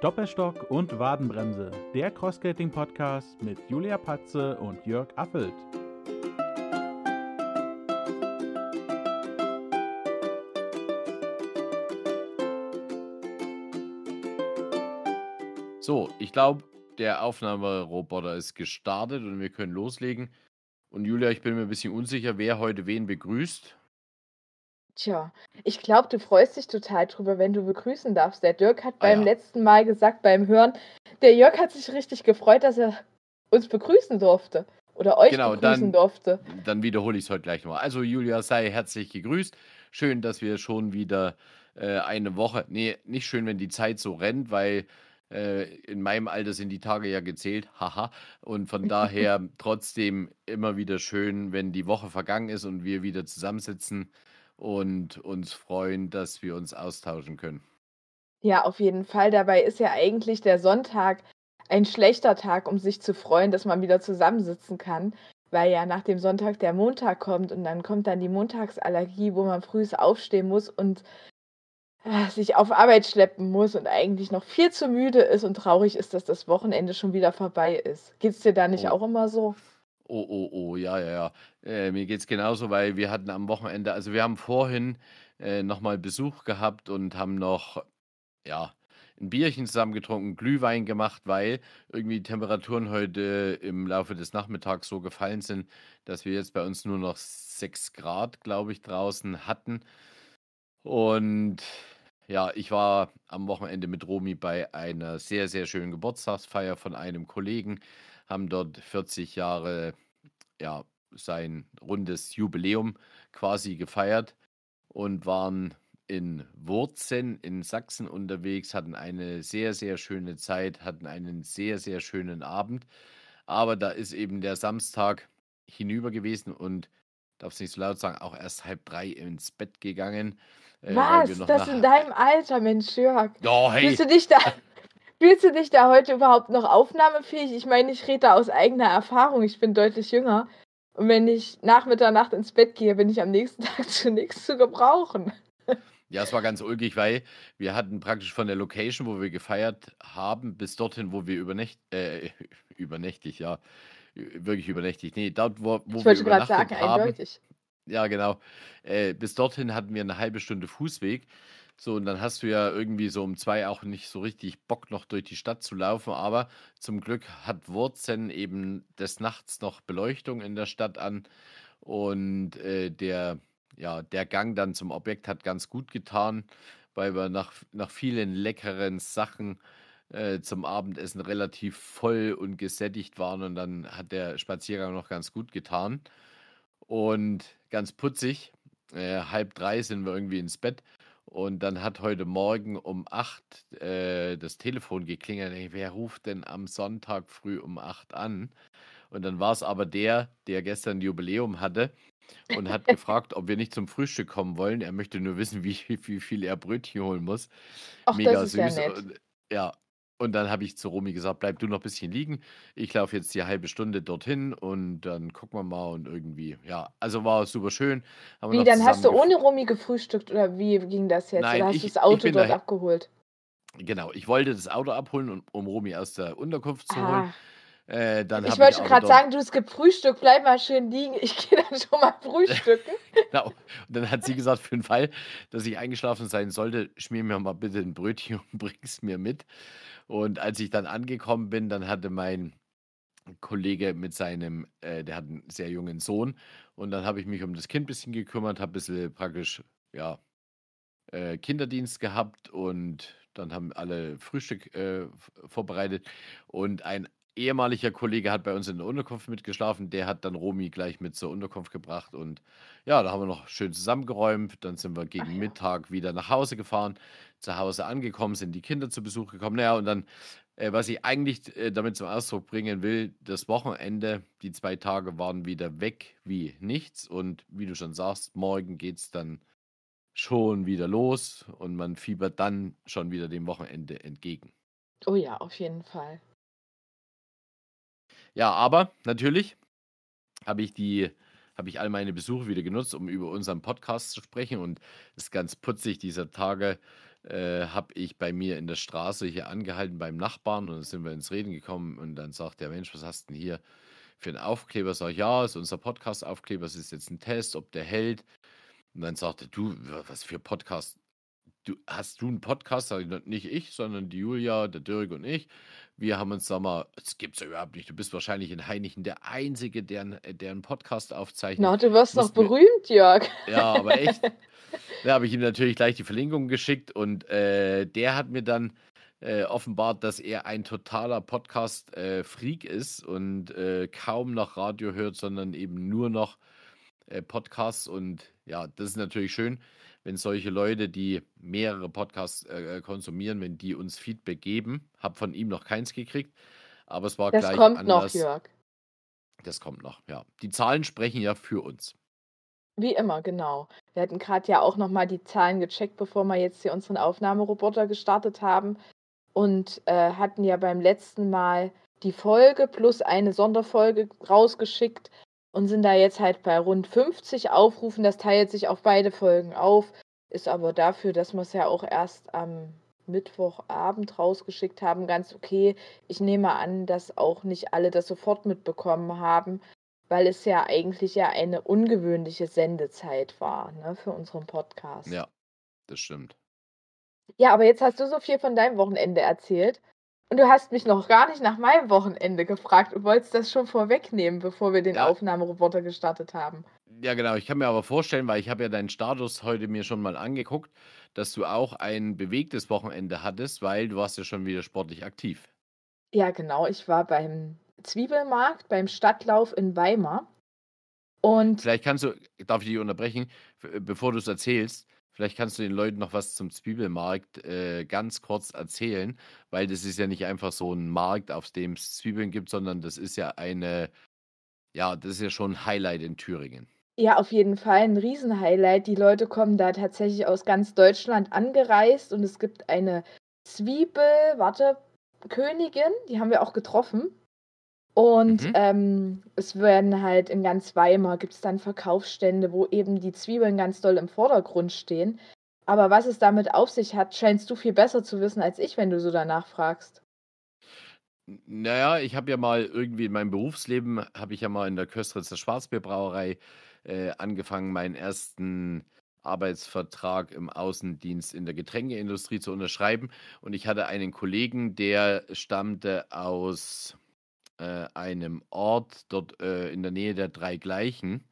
Doppelstock und Wadenbremse, der Crossskating-Podcast mit Julia Patze und Jörg Affelt. So, ich glaube, der Aufnahmeroboter ist gestartet und wir können loslegen. Und Julia, ich bin mir ein bisschen unsicher, wer heute wen begrüßt. Tja, ich glaube, du freust dich total drüber, wenn du begrüßen darfst. Der Dirk hat Ah beim ja. letzten Mal gesagt, beim Hören, der Jörg hat sich richtig gefreut, dass er uns begrüßen durfte. Oder euch Genau, begrüßen dann- durfte. Dann wiederhole ich es heute gleich nochmal. Also, Julia, sei herzlich gegrüßt. Schön, dass wir schon wieder äh, eine Woche. Nee, nicht schön, wenn die Zeit so rennt, weil äh, in meinem Alter sind die Tage ja gezählt. Haha. Und von daher trotzdem immer wieder schön, wenn die Woche vergangen ist und wir wieder zusammensitzen und uns freuen, dass wir uns austauschen können. Ja, auf jeden Fall. Dabei ist ja eigentlich der Sonntag ein schlechter Tag, um sich zu freuen, dass man wieder zusammensitzen kann, weil ja nach dem Sonntag der Montag kommt und dann kommt dann die Montagsallergie, wo man früh aufstehen muss und äh, sich auf Arbeit schleppen muss und eigentlich noch viel zu müde ist und traurig ist, dass das Wochenende schon wieder vorbei ist. Geht's dir da nicht Oh. auch immer so? Oh, oh, oh, ja, ja, ja. Äh, mir geht's genauso, weil wir hatten am Wochenende, also wir haben vorhin äh, nochmal Besuch gehabt und haben noch, ja, ein Bierchen zusammen getrunken, Glühwein gemacht, weil irgendwie die Temperaturen heute im Laufe des Nachmittags so gefallen sind, dass wir jetzt bei uns nur noch 6 Grad, glaube ich, draußen hatten. Und ja, ich war am Wochenende mit Romy bei einer sehr, sehr schönen Geburtstagsfeier von einem Kollegen, haben dort 40 Jahre, ja, sein rundes Jubiläum quasi gefeiert und waren in Wurzen in Sachsen unterwegs, hatten eine sehr, sehr schöne Zeit, hatten einen sehr, sehr schönen Abend. Aber da ist eben der Samstag hinüber gewesen und, darf es nicht so laut sagen, auch erst halb drei ins Bett gegangen. äh, Was? noch Das nach- in deinem Alter, Mensch, Jörg. Ja, hey, Fühlst du dich da, fühlst du dich da heute überhaupt noch aufnahmefähig? Ich meine, ich rede da aus eigener Erfahrung. Ich bin deutlich jünger. Und wenn ich nach Mitternacht ins Bett gehe, bin ich am nächsten Tag zu nichts zu gebrauchen. Ja, es war ganz ulkig, weil wir hatten praktisch von der Location, wo wir gefeiert haben, bis dorthin, wo wir übernächt, äh, übernächtig, ja, wirklich übernächtig. Nee, dort, wo, wo Ich wir wollte gerade übernachtet sagen, haben, eindeutig. ja, genau, äh, bis dorthin hatten wir eine halbe Stunde Fußweg. So, und dann hast du ja irgendwie so um zwei auch nicht so richtig Bock, noch durch die Stadt zu laufen. Aber zum Glück hat Wurzen eben des Nachts noch Beleuchtung in der Stadt an. Und äh, der, ja, der Gang dann zum Objekt hat ganz gut getan, weil wir nach, nach vielen leckeren Sachen äh, zum Abendessen relativ voll und gesättigt waren. Und dann hat der Spaziergang noch ganz gut getan. Und ganz putzig, äh, halb drei sind wir irgendwie ins Bett. Und dann hat heute Morgen um acht äh, das Telefon geklingelt. Ey, wer ruft denn am Sonntag früh um acht an? Und dann war es aber der, der gestern Jubiläum hatte und hat gefragt, ob wir nicht zum Frühstück kommen wollen. Er möchte nur wissen, wie, wie viel er Brötchen holen muss. Ach, Mega ja süß. nett. Und, ja, und dann habe ich zu Romy gesagt, bleib du noch ein bisschen liegen. Ich laufe jetzt die halbe Stunde dorthin und dann gucken wir mal und irgendwie, ja, also war super schön. Haben Wie, dann hast du ohne Romy gefrühstückt oder wie ging das jetzt? Nein, oder hast ich- du das Auto dort daher- abgeholt? Genau, ich wollte das Auto abholen, um, um Romy aus der Unterkunft zu holen. Äh, ich wollte gerade sagen, du hast gefrühstückt, bleib mal schön liegen. Ich gehe dann schon mal frühstücken. Genau. Und dann hat sie gesagt, für den Fall, dass ich eingeschlafen sein sollte, schmier mir mal bitte ein Brötchen und bring's mir mit. Und als ich dann angekommen bin, dann hatte mein Kollege mit seinem, äh, der hat einen sehr jungen Sohn. Und dann habe ich mich um das Kind ein bisschen gekümmert, habe ein bisschen praktisch, ja, äh, Kinderdienst gehabt und dann haben alle Frühstück äh, vorbereitet. Und ein ehemaliger Kollege hat bei uns in der Unterkunft mitgeschlafen. Der hat dann Romy gleich mit zur Unterkunft gebracht. Und ja, da haben wir noch schön zusammengeräumt. Dann sind wir gegen ja. Mittag wieder nach Hause gefahren. Zu Hause angekommen, sind die Kinder zu Besuch gekommen. Naja, und dann, äh, was ich eigentlich äh, damit zum Ausdruck bringen will, das Wochenende, die zwei Tage waren wieder weg wie nichts. Und wie du schon sagst, morgen geht es dann schon wieder los und man fiebert dann schon wieder dem Wochenende entgegen. Oh ja, auf jeden Fall. Ja, aber natürlich habe ich die habe ich all meine Besuche wieder genutzt, um über unseren Podcast zu sprechen. Und es ist ganz putzig, dieser Tage äh, habe ich bei mir in der Straße hier angehalten beim Nachbarn und dann sind wir ins Reden gekommen und dann sagt der Mensch, was hast du denn hier für einen Aufkleber? Sag ich, ja, ist unser Podcast-Aufkleber, es ist jetzt ein Test, ob der hält. Und dann sagte du, was für Podcast? Du, hast du einen Podcast? Nicht ich, sondern die Julia, der Dirk und ich. Wir haben uns, sag mal, es gibt es ja überhaupt nicht. Du bist wahrscheinlich in Heinichen der Einzige, der, der einen Podcast aufzeichnet. Na, du wirst noch berühmt, Jörg. Ja, aber echt. Da habe ich ihm natürlich gleich die Verlinkung geschickt und äh, der hat mir dann äh, offenbart, dass er ein totaler Podcast-Freak äh, ist und äh, kaum noch Radio hört, sondern eben nur noch äh, Podcasts. Und ja, das ist natürlich schön, wenn solche Leute, die mehrere Podcasts äh, konsumieren, wenn die uns Feedback geben. Habe von ihm noch keins gekriegt, aber es war das gleich kommt anders. noch, Jörg. Das kommt noch, ja. Die Zahlen sprechen ja für uns. Wie immer, genau. Wir hatten gerade ja auch noch mal die Zahlen gecheckt, bevor wir jetzt hier unseren Aufnahmeroboter gestartet haben und äh, hatten ja beim letzten Mal die Folge plus eine Sonderfolge rausgeschickt und sind da jetzt halt bei rund 50 Aufrufen. Das teilt sich auf beide Folgen auf, ist aber dafür, dass wir es ja auch erst am Mittwochabend rausgeschickt haben, ganz okay. Ich nehme an, dass auch nicht alle das sofort mitbekommen haben, weil es ja eigentlich ja eine ungewöhnliche Sendezeit war ne, für unseren Podcast. Ja, das stimmt. Ja, aber jetzt hast du so viel von deinem Wochenende erzählt und du hast mich noch gar nicht nach meinem Wochenende gefragt und wolltest das schon vorwegnehmen, bevor wir den Ja. Aufnahmeroboter gestartet haben. Ja, genau. Ich kann mir aber vorstellen, weil ich habe ja deinen Status heute mir schon mal angeguckt, dass du auch ein bewegtes Wochenende hattest, weil du warst ja schon wieder sportlich aktiv. Ja, genau. Ich war beim Zwiebelmarkt, beim Stadtlauf in Weimar. Und Vielleicht kannst du, darf ich dich unterbrechen, bevor du es erzählst, vielleicht kannst du den Leuten noch was zum Zwiebelmarkt äh, ganz kurz erzählen, weil das ist ja nicht einfach so ein Markt, auf dem es Zwiebeln gibt, sondern das ist ja eine, ja, das ist ja schon ein Highlight in Thüringen. Ja, auf jeden Fall ein Riesenhighlight. Die Leute kommen da tatsächlich aus ganz Deutschland angereist und es gibt eine Zwiebel, warte, Königin, die haben wir auch getroffen. Und Mhm. ähm, es werden halt in ganz Weimar gibt es dann Verkaufsstände, wo eben die Zwiebeln ganz doll im Vordergrund stehen. Aber was es damit auf sich hat, scheinst du viel besser zu wissen als ich, wenn du so danach fragst. Naja, ich habe ja mal irgendwie in meinem Berufsleben, habe ich ja mal in der Köstritzer Schwarzbierbrauerei äh, angefangen, meinen ersten Arbeitsvertrag im Außendienst in der Getränkeindustrie zu unterschreiben. Und ich hatte einen Kollegen, der stammte aus äh, einem Ort dort äh, in der Nähe der drei Gleichen.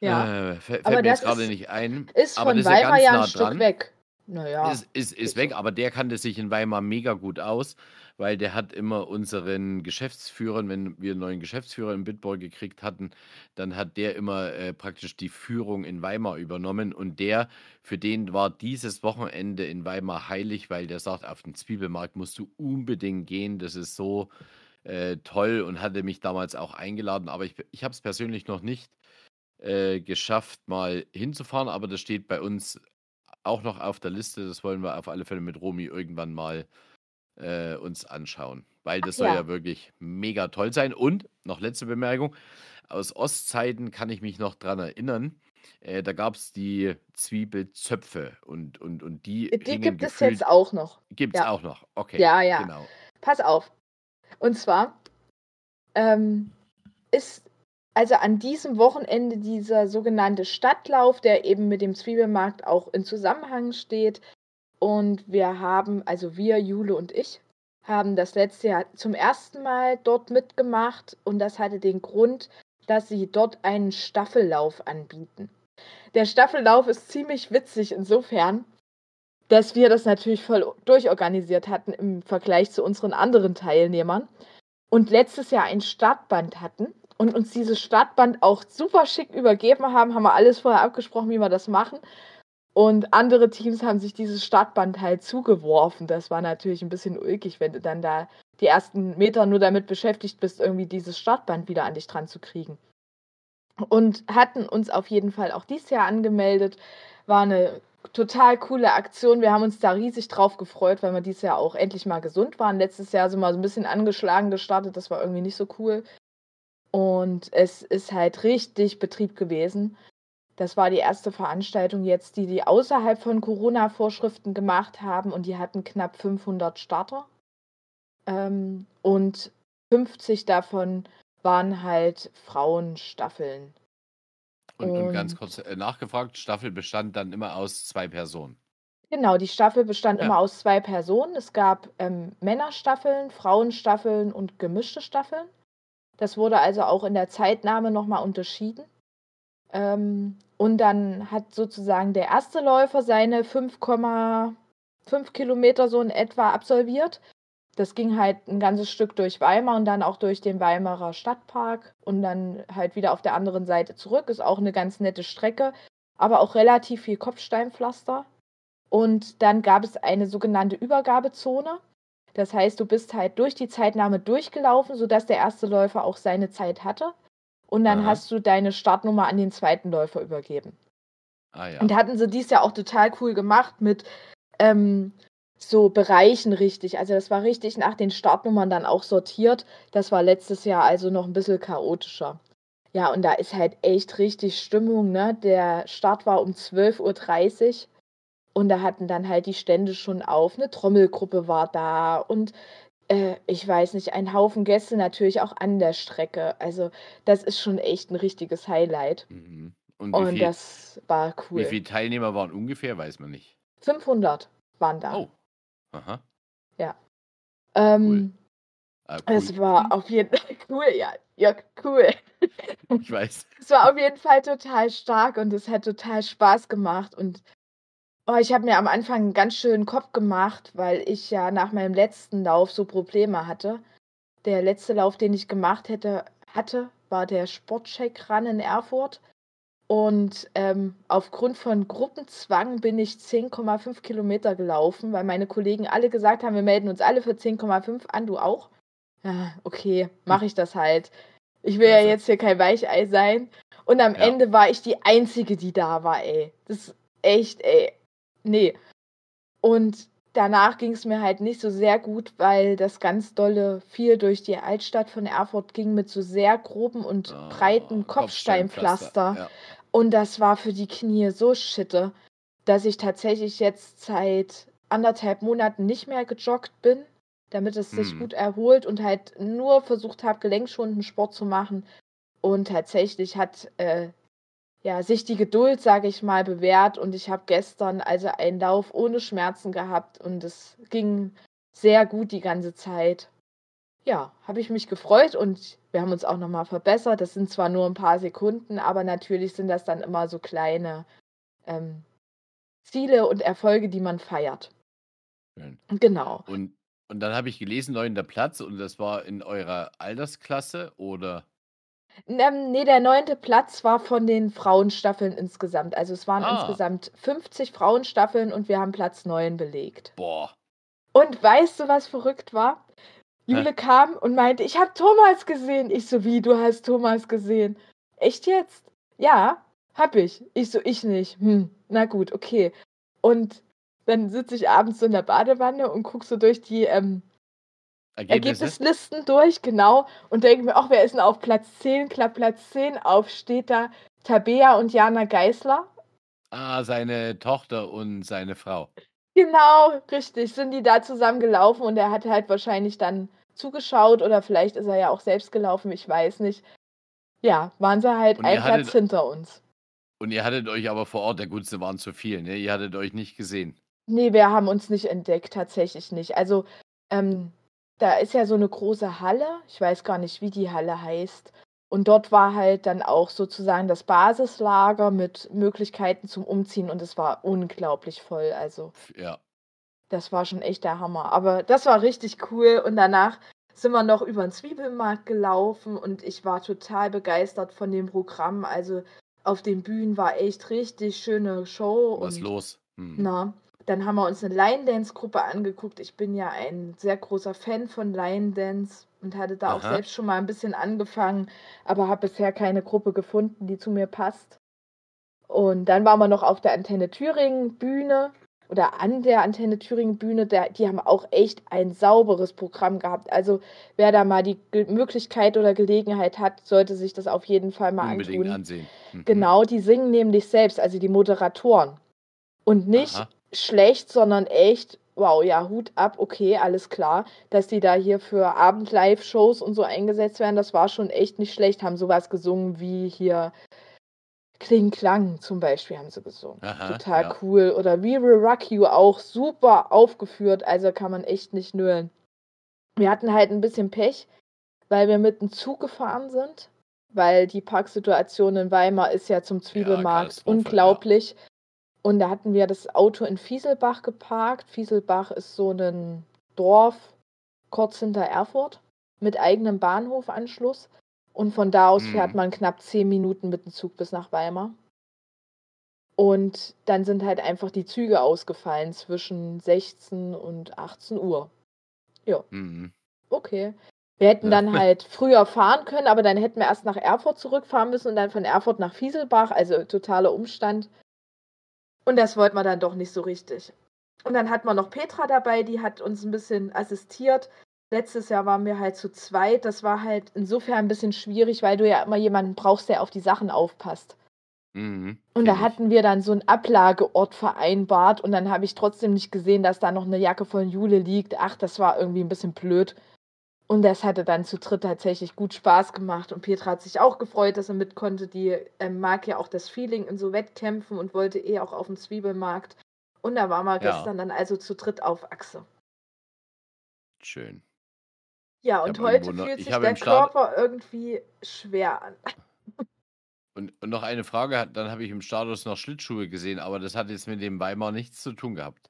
Ja, Äh, fä- fällt aber mir jetzt gerade nicht ein, ist aber von das ist ja Weimar ganz ja ein nah Stück dran. weg. Naja, Ist, ist, ist weg, so. aber der kannte sich in Weimar mega gut aus, weil der hat immer unseren Geschäftsführern, wenn wir einen neuen Geschäftsführer in Bitburg gekriegt hatten, dann hat der immer äh, praktisch die Führung in Weimar übernommen und der, für den war dieses Wochenende in Weimar heilig, weil der sagt, auf den Zwiebelmarkt musst du unbedingt gehen, das ist so äh, toll und hatte mich damals auch eingeladen, aber ich, ich habe es persönlich noch nicht äh, geschafft, mal hinzufahren, aber das steht bei uns auch noch auf der Liste. Das wollen wir auf alle Fälle mit Romy irgendwann mal äh, uns anschauen, weil Ach das soll ja ja, wirklich mega toll sein. Und noch letzte Bemerkung: Aus Ostzeiten kann ich mich noch dran erinnern. Äh, da gab es die Zwiebelzöpfe und, und, und die die gibt es jetzt auch noch. Gibt es Ja, auch noch. Okay, ja, ja. genau. Pass auf. Und zwar ähm, ist also an diesem Wochenende dieser sogenannte Stadtlauf, der eben mit dem Zwiebelmarkt auch in Zusammenhang steht. Und wir haben, also wir, Jule und ich, haben das letzte Jahr zum ersten Mal dort mitgemacht. Und das hatte den Grund, dass sie dort einen Staffellauf anbieten. Der Staffellauf ist ziemlich witzig insofern, dass wir das natürlich voll durchorganisiert hatten im Vergleich zu unseren anderen Teilnehmern und letztes Jahr ein Startband hatten und uns dieses Startband auch super schick übergeben haben, haben wir alles vorher abgesprochen, wie wir das machen. Und andere Teams haben sich dieses Startband halt zugeworfen. Das war natürlich ein bisschen ulkig, wenn du dann da die ersten Meter nur damit beschäftigt bist, irgendwie dieses Startband wieder an dich dran zu kriegen. Und hatten uns auf jeden Fall auch dieses Jahr angemeldet. War eine total coole Aktion. Wir haben uns da riesig drauf gefreut, weil wir dieses Jahr auch endlich mal gesund waren. Letztes Jahr sind wir so ein bisschen angeschlagen gestartet. Das war irgendwie nicht so cool. Und es ist halt richtig Betrieb gewesen. Das war die erste Veranstaltung jetzt, die die außerhalb von Corona-Vorschriften gemacht haben und die hatten knapp 500 Starter. Ähm, und 50 davon waren halt Frauenstaffeln. Und, und ganz kurz äh, nachgefragt, Staffel bestand dann immer aus zwei Personen. Genau, die Staffel bestand ja. immer aus zwei Personen. Es gab ähm, Männerstaffeln, Frauenstaffeln und gemischte Staffeln. Das wurde also auch in der Zeitnahme nochmal unterschieden. Ähm, und dann hat sozusagen der erste Läufer seine 5,5 Kilometer so in etwa absolviert. Das ging halt ein ganzes Stück durch Weimar und dann auch durch den Weimarer Stadtpark und dann halt wieder auf der anderen Seite zurück. Ist auch eine ganz nette Strecke, aber auch relativ viel Kopfsteinpflaster. Und dann gab es eine sogenannte Übergabezone. Das heißt, du bist halt durch die Zeitnahme durchgelaufen, sodass der erste Läufer auch seine Zeit hatte. Und dann Aha. hast du deine Startnummer an den zweiten Läufer übergeben. Ah, ja. Und hatten sie dies ja auch total cool gemacht mit ähm, so Bereichen richtig. Also das war richtig nach den Startnummern dann auch sortiert. Das war letztes Jahr also noch ein bisschen chaotischer. Ja, und da ist halt echt richtig Stimmung, ne? Der Start war um 12.30 Uhr und da hatten dann halt die Stände schon auf. Eine Trommelgruppe war da und äh, ich weiß nicht, ein Haufen Gäste natürlich auch an der Strecke. Also das ist schon echt ein richtiges Highlight. Mhm. Und, und viel, das war cool. Wie viele Teilnehmer waren ungefähr, weiß man nicht. 500 waren da. Oh. Aha. Ja. Ähm, cool. Ah, cool. Es war auf jeden Fall cool, ja. Ja, cool. Ich weiß. Es war auf jeden Fall total stark und es hat total Spaß gemacht. Und Oh, ich habe mir am Anfang einen ganz schönen Kopf gemacht, weil ich ja nach meinem letzten Lauf so Probleme hatte. Der letzte Lauf, den ich gemacht hätte, hatte, war der Sportcheck Run in Erfurt. Und ähm, aufgrund von Gruppenzwang bin ich 10,5 Kilometer gelaufen, weil meine Kollegen alle gesagt haben, wir melden uns alle für 10,5 an, du auch? Ja, okay, mache ich das halt. Ich will ja jetzt hier kein Weichei sein. Und am ja. Ende war ich die Einzige, die da war, ey. Das ist echt, ey. Nee. Und danach ging es mir halt nicht so sehr gut, weil das ganz dolle viel durch die Altstadt von Erfurt ging mit so sehr groben und oh, breiten Kopfsteinpflaster. Ja. Und das war für die Knie so schitte, dass ich tatsächlich jetzt seit anderthalb Monaten nicht mehr gejoggt bin, damit es sich hm. gut erholt und halt nur versucht habe, gelenkschonenden Sport zu machen. Und tatsächlich hat äh, ja, sich die Geduld, sage ich mal, bewährt. Und ich habe gestern also einen Lauf ohne Schmerzen gehabt und es ging sehr gut die ganze Zeit. Ja, habe ich mich gefreut und wir haben uns auch nochmal verbessert. Das sind zwar nur ein paar Sekunden, aber natürlich sind das dann immer so kleine ähm, Ziele und Erfolge, die man feiert. Schön. Genau. Und, und dann habe ich gelesen, neunter Platz und das war in eurer Altersklasse oder? Ähm, ne, der neunte Platz war von den Frauenstaffeln insgesamt. Also es waren Ah. insgesamt 50 Frauenstaffeln und wir haben Platz 9 belegt. Boah. Und weißt du, was verrückt war? Jule kam und meinte, ich habe Thomas gesehen. Ich so, wie, du hast Thomas gesehen? Echt jetzt? Ja, hab ich. Ich so, ich nicht. Hm, na gut, okay. Und dann sitze ich abends so in der Badewanne und guck so durch die ähm, Ergebnisse? Ergebnislisten durch, genau, und denke mir, ach, wer ist denn auf Platz 10? Klapp Platz 10 auf, steht da Tabea und Jana Geißler. Ah, seine Tochter und seine Frau. Genau, richtig, sind die da zusammen gelaufen und er hat halt wahrscheinlich dann zugeschaut oder vielleicht ist er ja auch selbst gelaufen, ich weiß nicht. Ja, waren sie halt ein Platz hinter uns. Und ihr hattet euch aber vor Ort, der Gutste waren zu viel, ne? Ihr hattet euch nicht gesehen. Nee, wir haben uns nicht entdeckt, tatsächlich nicht. Also, ähm, da ist ja so eine große Halle, ich weiß gar nicht, wie die Halle heißt. Und dort war halt dann auch sozusagen das Basislager mit Möglichkeiten zum Umziehen und es war unglaublich voll. Also, Ja. Das war schon echt der Hammer. Aber das war richtig cool und danach sind wir noch über den Zwiebelmarkt gelaufen und ich war total begeistert von dem Programm. Also, auf den Bühnen war echt richtig schöne Show Was los? Hm. na, dann haben wir uns eine Line Dance Gruppe angeguckt. Ich bin ja ein sehr großer Fan von Line Dance und hatte da auch selbst schon mal ein bisschen angefangen, aber habe bisher keine Gruppe gefunden, die zu mir passt. Und dann waren wir noch auf der Antenne Thüringen Bühne oder an der Antenne Thüringen Bühne, der, die haben auch echt ein sauberes Programm gehabt. Also wer da mal die Ge Möglichkeit oder Gelegenheit hat, sollte sich das auf jeden Fall mal Unbedingt antun. ansehen. Mhm. Genau, die singen nämlich selbst, also die Moderatoren. Und nicht Aha. schlecht, sondern echt, wow, ja, Hut ab, okay, alles klar, dass die da hier für Abend-Live-Shows und so eingesetzt werden, das war schon echt nicht schlecht. Haben sowas gesungen wie hier Kling Klang zum Beispiel haben sie gesungen. Aha, Total ja. cool. Oder We Will Rock You auch super aufgeführt, also kann man echt nicht nölen. Wir hatten halt ein bisschen Pech, weil wir mit dem Zug gefahren sind, weil die Parksituation in Weimar ist ja zum Zwiebelmarkt ja. unglaublich. Und da hatten wir das Auto in Fieselbach geparkt. Fieselbach ist so ein Dorf kurz hinter Erfurt mit eigenem Bahnhofanschluss. Und von da aus Mhm. fährt man knapp zehn Minuten mit dem Zug bis nach Weimar. Und dann sind halt einfach die Züge ausgefallen zwischen 16 und 18 Uhr. Ja, Mhm. okay. Wir hätten dann halt früher fahren können, aber dann hätten wir erst nach Erfurt zurückfahren müssen und dann von Erfurt nach Fieselbach, also totaler Umstand. Und das wollten wir dann doch nicht so richtig. Und dann hatten wir noch Petra dabei, die hat uns ein bisschen assistiert. Letztes Jahr waren wir halt zu zweit. Das war halt insofern ein bisschen schwierig, weil du ja immer jemanden brauchst, der auf die Sachen aufpasst. Mhm. Und da hatten wir dann so einen Ablageort vereinbart und dann habe ich trotzdem nicht gesehen, dass da noch eine Jacke von Jule liegt. Ach, das war irgendwie ein bisschen blöd. Und das hatte dann zu dritt tatsächlich gut Spaß gemacht. Und Petra hat sich auch gefreut, dass er mit konnte. Die ähm, mag ja auch das Feeling in so Wettkämpfen und wollte eh auch auf dem Zwiebelmarkt. Und da waren wir Ja. gestern dann also zu dritt auf Achse. Schön. Ja, und heute noch- fühlt ich sich der Körper irgendwie schwer an. Und, und noch eine Frage, dann habe ich im Status noch Schlittschuhe gesehen, aber das hat jetzt mit dem Weimar nichts zu tun gehabt.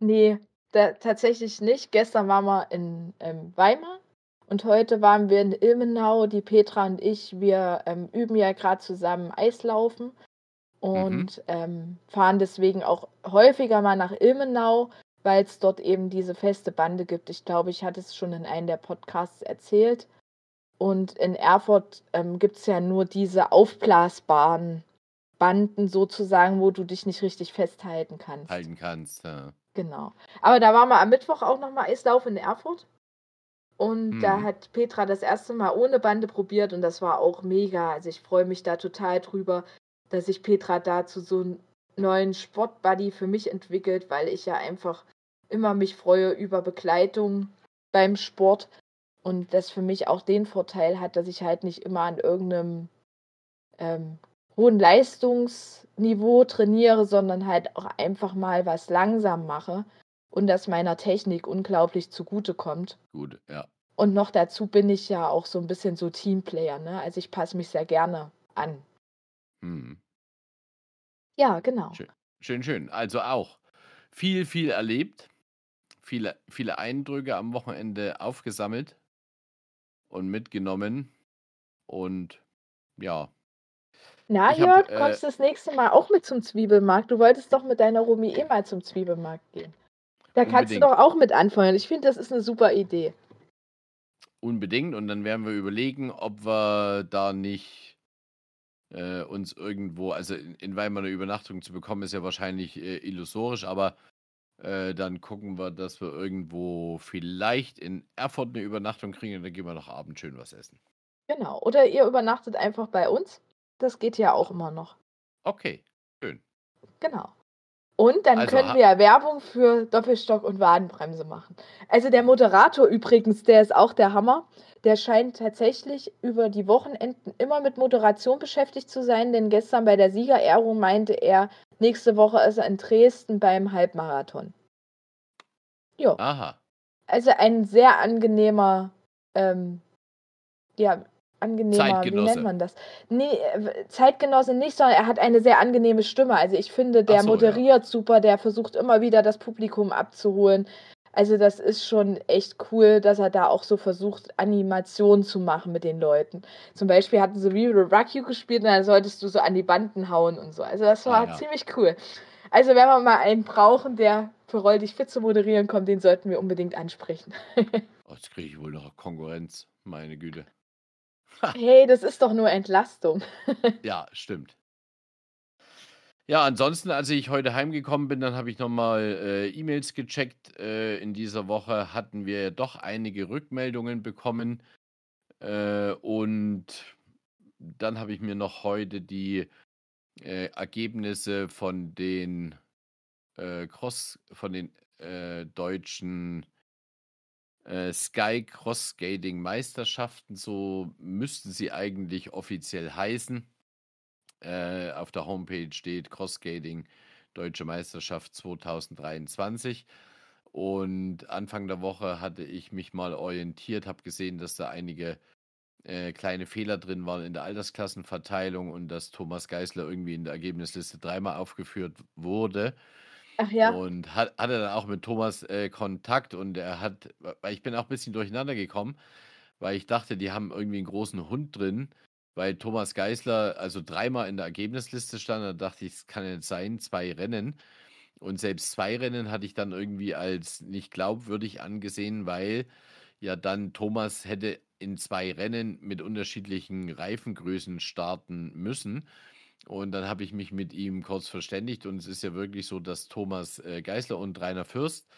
Nee, da, tatsächlich nicht. Gestern waren wir in ähm, Weimar und heute waren wir in Ilmenau. Die Petra und ich, wir ähm, üben ja gerade zusammen Eislaufen und ähm, fahren deswegen auch häufiger mal nach Ilmenau, weil es dort eben diese feste Bande gibt. Ich glaube, ich hatte es schon in einem der Podcasts erzählt. Und in Erfurt ähm, gibt es ja nur diese aufblasbaren Banden sozusagen, wo du dich nicht richtig festhalten kannst. Halten kannst. Ja. Genau. Aber da waren wir am Mittwoch auch nochmal Eislauf in Erfurt. Und da Mhm. hat Petra das erste Mal ohne Bande probiert und das war auch mega. Also ich freue mich da total drüber, dass sich Petra da zu so neuen Sportbuddy für mich entwickelt, weil ich ja einfach immer mich freue über Begleitung beim Sport und das für mich auch den Vorteil hat, dass ich halt nicht immer an irgendeinem ähm, hohen Leistungsniveau trainiere, sondern halt auch einfach mal was langsam mache und das meiner Technik unglaublich zugutekommt. Gut, ja. Und noch dazu bin ich ja auch so ein bisschen so Teamplayer, ne? Also ich passe mich sehr gerne an. Hm. Ja, genau. Schön. Schön, schön. Also auch viel, viel erlebt, viele, viele Eindrücke am Wochenende aufgesammelt und mitgenommen. Und ja, Na, Ich hab, Jörg, äh, kommst du das nächste Mal auch mit zum Zwiebelmarkt? Du wolltest doch mit deiner Romy eh mal zum Zwiebelmarkt gehen. Da kannst du Unbedingt. doch auch mit anfeuern. Ich finde, das ist eine super Idee. unbedingt. Und dann werden wir überlegen, ob wir da nicht äh, uns irgendwo, also in, in Weimar eine Übernachtung zu bekommen, ist ja wahrscheinlich äh, illusorisch, aber äh, dann gucken wir, dass wir irgendwo vielleicht in Erfurt eine Übernachtung kriegen und dann gehen wir noch abends schön was essen. Genau. Oder ihr übernachtet einfach bei uns. Das geht ja auch immer noch. Okay, schön. Genau. Und dann Also können wir ja Werbung für Doppelstock und Wadenbremse machen. Also der Moderator übrigens, der ist auch der Hammer. Der scheint tatsächlich über die Wochenenden immer mit Moderation beschäftigt zu sein, denn gestern bei der Siegerehrung meinte er, nächste Woche ist er in Dresden beim Halbmarathon. Jo, Aha. also ein sehr angenehmer, ähm, ja, angenehmer, wie nennt man das? Nee, Zeitgenosse nicht, sondern er hat eine sehr angenehme Stimme. Also ich finde, der so, ja. moderiert super, der versucht immer wieder das Publikum abzuholen. Also das ist schon echt cool, dass er da auch so versucht, Animationen zu machen mit den Leuten. Zum Beispiel hatten sie We Will Rock You gespielt und dann solltest du so an die Banden hauen und so. Also das war Ah, ja. ziemlich cool. Also wenn wir mal einen brauchen, der für Roll dich fit zu moderieren kommt, den sollten wir unbedingt ansprechen. Oh, jetzt kriege ich wohl noch Konkurrenz. Meine Güte. Hey, das ist doch nur Entlastung. Ja, stimmt. Ja, ansonsten, als ich heute heimgekommen bin, dann habe ich nochmal äh, E-Mails gecheckt. Äh, in dieser Woche hatten wir doch einige Rückmeldungen bekommen. Äh, und dann habe ich mir noch heute die äh, Ergebnisse von den äh, Cross, von den äh, deutschen äh, Sky Cross Skating Meisterschaften, so müssten sie eigentlich offiziell heißen. Äh, auf der Homepage steht Cross Skating Deutsche Meisterschaft 2023. Und Anfang der Woche hatte ich mich mal orientiert, habe gesehen, dass da einige äh, kleine Fehler drin waren in der Altersklassenverteilung und dass Thomas Geisler irgendwie in der Ergebnisliste dreimal aufgeführt wurde. Ach ja. Und hat, hatte dann auch mit Thomas äh, Kontakt und er hat, ich bin auch ein bisschen durcheinander gekommen, weil ich dachte, die haben irgendwie einen großen Hund drin, weil Thomas Geisler also dreimal in der Ergebnisliste stand. Da dachte ich, es kann nicht sein, zwei Rennen. Und selbst zwei Rennen hatte ich dann irgendwie als nicht glaubwürdig angesehen, weil ja dann Thomas hätte in zwei Rennen mit unterschiedlichen Reifengrößen starten müssen. Und dann habe ich mich mit ihm kurz verständigt und es ist ja wirklich so, dass Thomas äh, Geisler und Rainer Fürst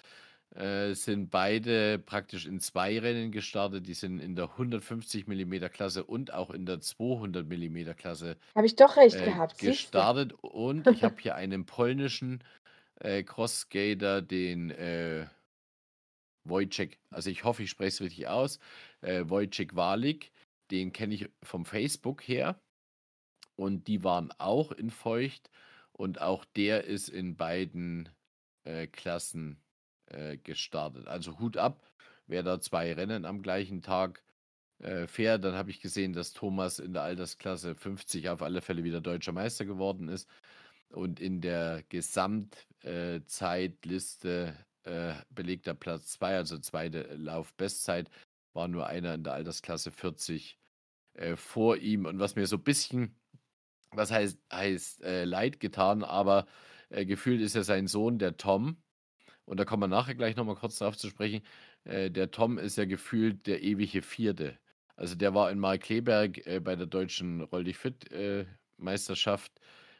äh, sind beide praktisch in zwei Rennen gestartet. Die sind in der 150 mm Klasse und auch in der 200 mm Klasse Habe ich doch recht äh, gehabt, siehste. gestartet. Und ich habe hier einen polnischen äh, Cross-Skater, den äh, Wojciech, also ich hoffe, ich spreche es richtig aus, äh, Wojciech Walik, den kenne ich vom Facebook her. Und die waren auch in Feucht. Und auch der ist in beiden äh, Klassen äh, gestartet. Also Hut ab, wer da zwei Rennen am gleichen Tag äh, fährt. Dann habe ich gesehen, dass Thomas in der Altersklasse 50 auf alle Fälle wieder deutscher Meister geworden ist. Und in der Gesamtzeitliste äh, belegt er Platz 2, also zweite Laufbestzeit, war nur einer in der Altersklasse 40 äh, vor ihm. Und was mir so ein bisschen, was heißt, heißt äh, leid getan, aber äh, gefühlt ist ja sein Sohn, der Tom, und da kommen wir nachher gleich nochmal kurz drauf zu sprechen, äh, der Tom ist ja gefühlt der ewige Vierte. Also der war in Markleberg äh, bei der deutschen Roll dich fit äh, Meisterschaft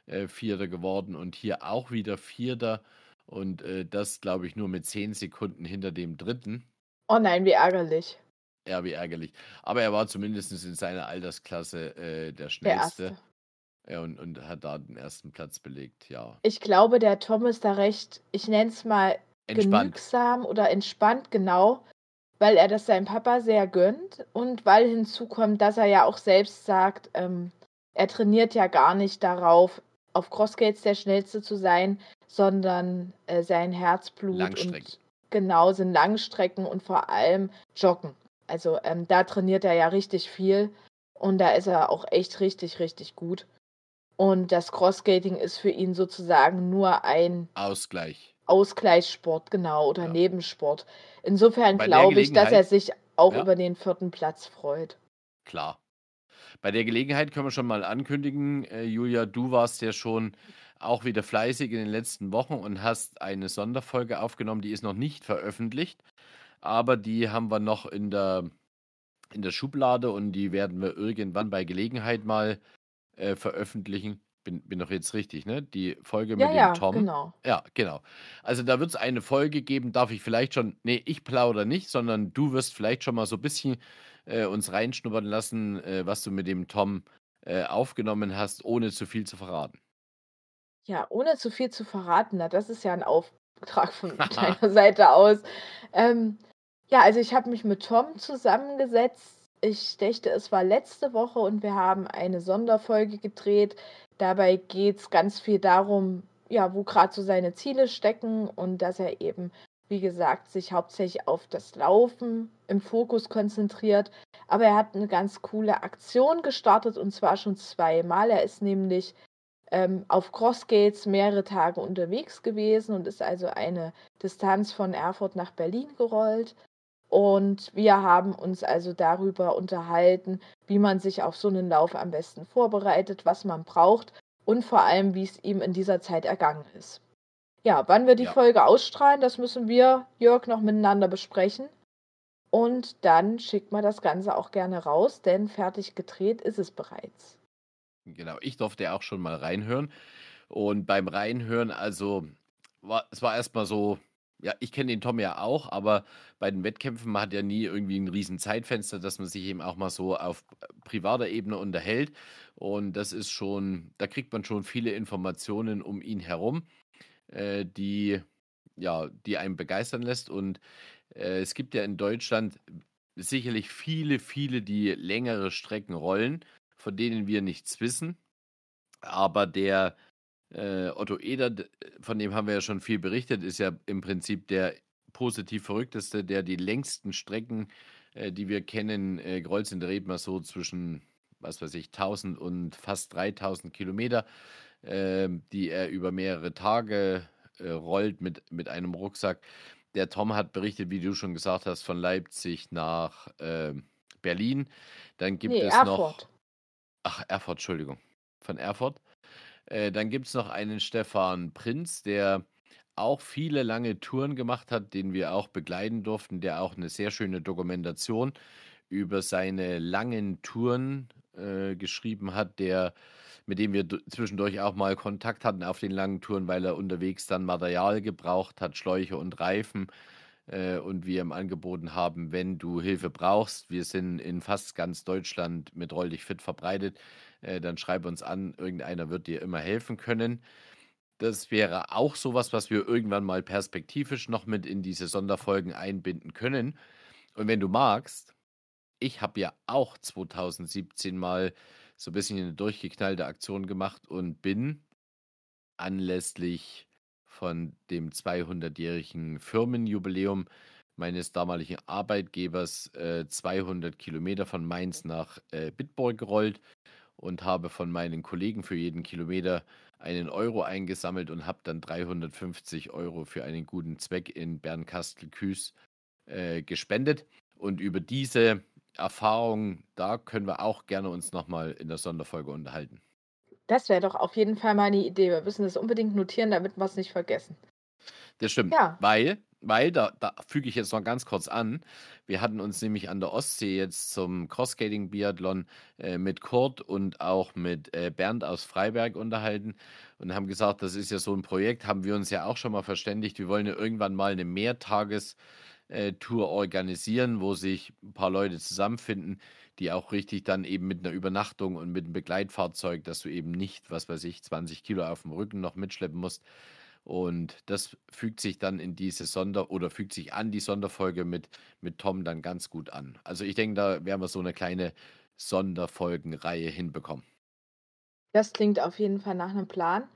äh, Vierter geworden und hier auch wieder Vierter und äh, das glaube ich nur mit zehn Sekunden hinter dem Dritten. Oh nein, wie ärgerlich. Ja, wie ärgerlich. Aber er war zumindest in seiner Altersklasse der Der schnellste Erste. Ja, und, und hat da den ersten Platz belegt. Ja, Ich glaube, der Tom ist da recht, ich nenne es mal entspannt. genügsam oder entspannt, genau, weil er das seinem Papa sehr gönnt und weil hinzukommt, dass er ja auch selbst sagt, ähm, er trainiert ja gar nicht darauf, auf Crossgates der Schnellste zu sein, sondern äh, sein Herzblut Langstrecken. und genau sind Langstrecken und vor allem Joggen. Also ähm, da trainiert er ja richtig viel und da ist er auch echt richtig, richtig gut. Und das Crossskating ist für ihn sozusagen nur ein Ausgleich. Ausgleichssport, genau, oder Ja. Nebensport. Insofern glaube ich, dass er sich auch Ja. über den vierten Platz freut. Klar. Bei der Gelegenheit können wir schon mal ankündigen, äh, Julia, du warst ja schon auch wieder fleißig in den letzten Wochen und hast eine Sonderfolge aufgenommen, die ist noch nicht veröffentlicht, aber die haben wir noch in der, in der Schublade und die werden wir irgendwann bei Gelegenheit mal äh, veröffentlichen. Bin, bin doch jetzt richtig, ne? Die Folge Ja, mit ja, dem Tom. genau. Ja, genau. Also da wird es eine Folge geben, darf ich vielleicht schon, nee, ich plaudere nicht, sondern du wirst vielleicht schon mal so ein bisschen äh, uns reinschnuppern lassen, äh, was du mit dem Tom äh, aufgenommen hast, ohne zu viel zu verraten. Ja, ohne zu viel zu verraten, na, das ist ja ein Auftrag von deiner Seite aus. Ähm, ja, also ich habe mich mit Tom zusammengesetzt. Ich dächte, es war letzte Woche und wir haben eine Sonderfolge gedreht. Dabei geht es ganz viel darum, ja, wo gerade so seine Ziele stecken und dass er eben, wie gesagt, sich hauptsächlich auf das Laufen im Fokus konzentriert. Aber er hat eine ganz coole Aktion gestartet und zwar schon zweimal. Er ist nämlich ähm, auf Crossgates mehrere Tage unterwegs gewesen und ist also eine Distanz von Erfurt nach Berlin gerollt. Und wir haben uns also darüber unterhalten, wie man sich auf so einen Lauf am besten vorbereitet, was man braucht und vor allem, wie es ihm in dieser Zeit ergangen ist. Ja, wann wir die Ja. Folge ausstrahlen, das müssen wir, Jörg, noch miteinander besprechen. Und dann schickt man das Ganze auch gerne raus, denn fertig gedreht ist es bereits. Genau, ich durfte auch schon mal reinhören. Und beim Reinhören, also war, es war erstmal so, ja, ich kenne den Tom ja auch, aber bei den Wettkämpfen, man hat ja nie irgendwie ein riesen Zeitfenster, dass man sich eben auch mal so auf privater Ebene unterhält. Und das ist schon, da kriegt man schon viele Informationen um ihn herum, äh, die, ja, die einen begeistern lässt. Und äh, es gibt ja in Deutschland sicherlich viele, viele, die längere Strecken rollen, von denen wir nichts wissen. Aber der äh, Otto Eder, von dem haben wir ja schon viel berichtet, ist ja im Prinzip der positiv verrückteste, der die längsten Strecken, äh, die wir kennen, äh, reden wir so zwischen, was weiß ich, 1000 und fast 3000 Kilometer, äh, die er über mehrere Tage äh, rollt mit, mit einem Rucksack. Der Tom hat berichtet, wie du schon gesagt hast, von Leipzig nach äh, Berlin. Dann gibt nee, es Erfurt. noch. Ach, Erfurt, Entschuldigung. Von Erfurt. Äh, dann gibt es noch einen Stefan Prinz, der auch viele lange Touren gemacht hat, den wir auch begleiten durften, der auch eine sehr schöne Dokumentation über seine langen Touren äh, geschrieben hat, der mit dem wir zwischendurch auch mal Kontakt hatten auf den langen Touren, weil er unterwegs dann Material gebraucht hat, Schläuche und Reifen. Äh, und wir ihm angeboten haben, wenn du Hilfe brauchst, wir sind in fast ganz Deutschland mit Roll dich fit verbreitet, äh, dann schreib uns an, irgendeiner wird dir immer helfen können. Das wäre auch sowas, was wir irgendwann mal perspektivisch noch mit in diese Sonderfolgen einbinden können. Und wenn du magst, ich habe ja auch 2017 mal so ein bisschen eine durchgeknallte Aktion gemacht und bin anlässlich von dem 200-jährigen Firmenjubiläum meines damaligen Arbeitgebers äh, 200 Kilometer von Mainz nach äh, Bitburg gerollt und habe von meinen Kollegen für jeden Kilometer einen Euro eingesammelt und habe dann 350 Euro für einen guten Zweck in Bernkastel-Küß äh, gespendet. Und über diese Erfahrung, da können wir auch gerne uns nochmal in der Sonderfolge unterhalten. Das wäre doch auf jeden Fall mal eine Idee. Wir müssen das unbedingt notieren, damit wir es nicht vergessen. Das stimmt. Ja. Weil, weil da, da füge ich jetzt noch ganz kurz an. Wir hatten uns nämlich an der Ostsee jetzt zum Cross-Skating-Biathlon äh, mit Kurt und auch mit äh, Bernd aus Freiberg unterhalten und haben gesagt, das ist ja so ein Projekt, haben wir uns ja auch schon mal verständigt. Wir wollen ja irgendwann mal eine Mehrtages- äh, organisieren, wo sich ein paar Leute zusammenfinden, die auch richtig dann eben mit einer Übernachtung und mit einem Begleitfahrzeug, dass du eben nicht, was weiß ich, 20 Kilo auf dem Rücken noch mitschleppen musst. Und das fügt sich dann in diese Sonder- oder fügt sich an die Sonderfolge mit, mit Tom dann ganz gut an. Also ich denke, da werden wir so eine kleine Sonderfolgenreihe hinbekommen. Das klingt auf jeden Fall nach einem Plan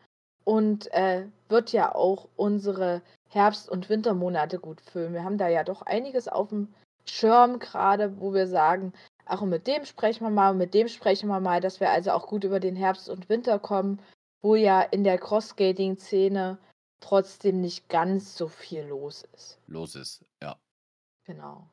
und äh, wird ja auch unsere Herbst- und Wintermonate gut füllen. Wir haben da ja doch einiges auf dem Schirm gerade, wo wir sagen, ach, und mit dem sprechen wir mal, und mit dem sprechen wir mal, dass wir also auch gut über den Herbst und Winter kommen, wo ja in der Cross-Skating-Szene trotzdem nicht ganz so viel los ist. Los ist, ja. Genau.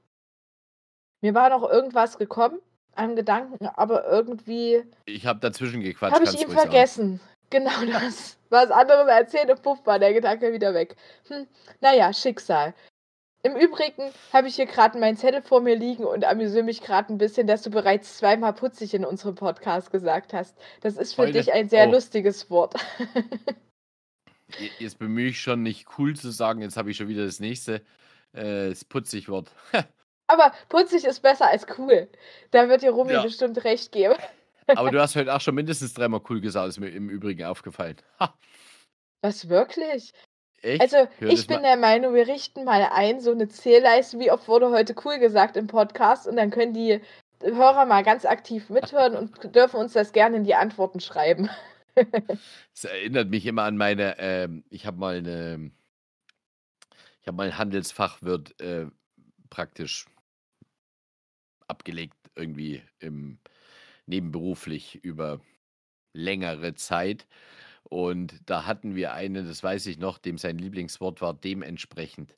Mir war noch irgendwas gekommen, einem Gedanken, aber irgendwie. Ich habe dazwischen gequatscht. Habe ich ihn vergessen. Sagen. Genau das. Was anderes erzählt und puff war der Gedanke wieder weg. Hm, naja, Schicksal. Im Übrigen habe ich hier gerade meinen Zettel vor mir liegen und amüsiere mich gerade ein bisschen, dass du bereits zweimal putzig in unserem Podcast gesagt hast. Das ist für Heute, dich ein sehr oh. lustiges Wort. Jetzt bemühe ich schon, nicht cool zu sagen. Jetzt habe ich schon wieder das nächste. Äh, das putzig Wort. Aber putzig ist besser als cool. Da wird dir Rumi ja. bestimmt recht geben. Aber du hast heute auch schon mindestens dreimal cool gesagt, ist mir im Übrigen aufgefallen. Ha. Was wirklich? Echt? Also, Hör ich bin mal. der Meinung, wir richten mal ein, so eine Zählleiste, wie oft wurde heute cool gesagt im Podcast und dann können die Hörer mal ganz aktiv mithören und dürfen uns das gerne in die Antworten schreiben. Es erinnert mich immer an meine, äh, ich habe mal eine, ich habe mal ein Handelsfachwirt äh, praktisch abgelegt, irgendwie im nebenberuflich über längere Zeit. Und da hatten wir einen, das weiß ich noch, dem sein Lieblingswort war dementsprechend.